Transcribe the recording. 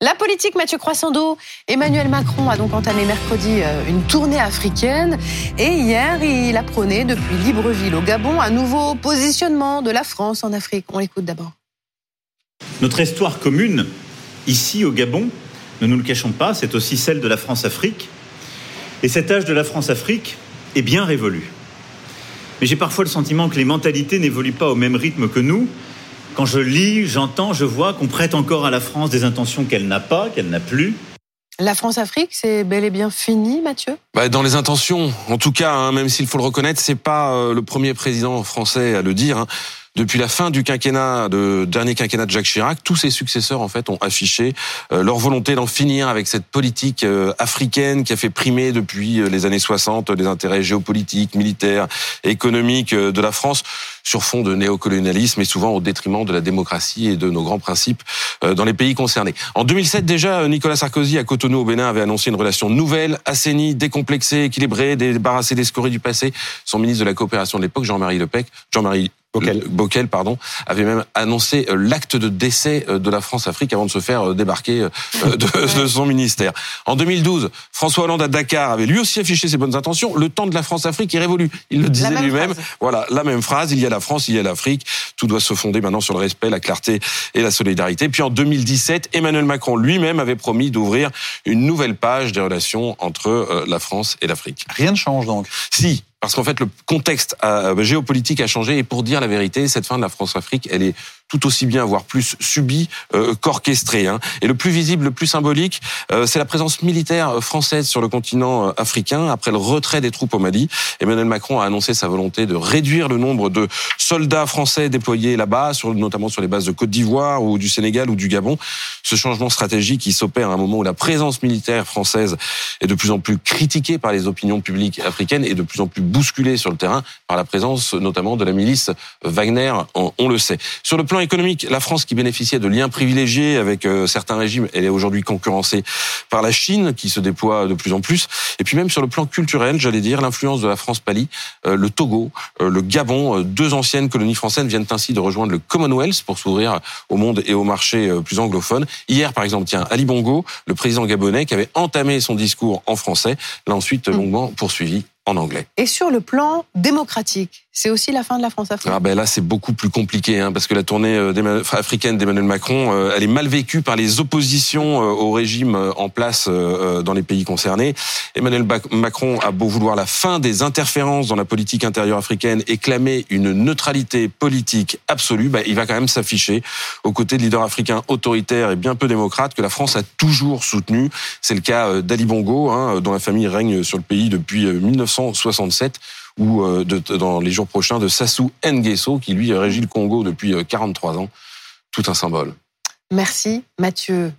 La politique, Mathieu Croissando. Emmanuel Macron a donc entamé mercredi euh, une tournée africaine et hier, il a prôné depuis Libreville au Gabon un nouveau positionnement de la France en Afrique. On l'écoute d'abord. Notre histoire commune, ici au Gabon, ne nous le cachons pas, c'est aussi celle de la France-Afrique. Et cet âge de la France-Afrique est bien révolu. Mais j'ai parfois le sentiment que les mentalités n'évoluent pas au même rythme que nous, quand je lis, j'entends, je vois qu'on prête encore à la France des intentions qu'elle n'a pas, qu'elle n'a plus. La France-Afrique, c'est bel et bien fini, Mathieu? Bah, Dans les intentions, en tout cas, hein, même s'il faut le reconnaître, c'est pas euh, le premier président français à le dire. Hein. Depuis la fin du quinquennat, de dernier quinquennat de Jacques Chirac, tous ses successeurs en fait ont affiché euh, leur volonté d'en finir avec cette politique euh, africaine qui a fait primer depuis euh, les années 60 les intérêts géopolitiques, militaires, économiques de la France sur fond de néocolonialisme et souvent au détriment de la démocratie et de nos grands principes dans les pays concernés. En 2007 déjà, Nicolas Sarkozy à Cotonou au Bénin avait annoncé une relation nouvelle, assainie, décomplexée, équilibrée, débarrassée des scories du passé. Son ministre de la coopération de l'époque, Jean-Marie Lepec, Jean-Marie Bockel. pardon, avait même annoncé euh, l'acte de décès euh, de la France-Afrique avant de se faire euh, débarquer de, son ministère. En 2012, François Hollande à Dakar avait lui aussi affiché ses bonnes intentions. Le temps de la France-Afrique est révolu. Il le disait lui-même. Voilà, la même phrase. Il y a la France, il y a l'Afrique. Tout doit se fonder maintenant sur le respect, la clarté et la solidarité. Puis en 2017, Emmanuel Macron lui-même avait promis d'ouvrir une nouvelle page des relations entre la France et l'Afrique. Rien ne change donc. Si, parce qu'en fait, le contexte euh, géopolitique a changé. Et pour dire la vérité, cette fin de la France-Afrique, elle est tout aussi bien, voire plus subie euh, qu'orchestrée. Hein. Et le plus visible, le plus symbolique, euh, c'est la présence militaire française sur le continent euh, africain après le retrait des troupes au Mali. Emmanuel Macron a annoncé sa volonté de réduire le nombre de soldats français déployés là-bas, sur, notamment sur les bases de Côte d'Ivoire ou du Sénégal ou du Gabon. Ce changement stratégique qui s'opère à un moment où la présence militaire française est de plus en plus critiquée par les opinions publiques africaines et de plus en plus bousculée sur le terrain par la présence notamment de la milice Wagner, on, le sait. Sur le plan économique, la France qui bénéficiait de liens privilégiés avec euh, certains régimes, elle est aujourd'hui concurrencée par la Chine qui se déploie de plus en plus. Et puis même sur le plan culturel, j'allais dire, l'influence de la France pâlit. Euh, le Togo, euh, le Gabon, deux anciennes colonies françaises viennent ainsi de rejoindre le Commonwealth pour s'ouvrir au monde et au marché plus anglophone. Hier, par exemple, tiens, Ali Bongo, le président gabonais, qui avait entamé son discours en français, l'a ensuite longuement poursuivi en anglais. Et sur le plan démocratique, c'est aussi la fin de la France-Afrique. Ah ben là, c'est beaucoup plus compliqué, hein, parce que la tournée euh, africaine d'Emmanuel Macron, euh, elle est mal vécue par les oppositions euh, au régime en place dans les pays concernés. Emmanuel Macron a beau vouloir la fin des interférences dans la politique intérieure africaine et clamer une neutralité politique absolue, ben, il va quand même s'afficher aux côtés de leaders africains autoritaires et bien peu démocrates que la France a toujours soutenu. C'est le cas d'Ali Bongo, hein, dont la famille règne sur le pays depuis 1967 ou euh, dans les jours prochains de Sassou Nguesso, qui lui régit le Congo depuis 43 euh, ans. Tout un symbole. Merci Mathieu.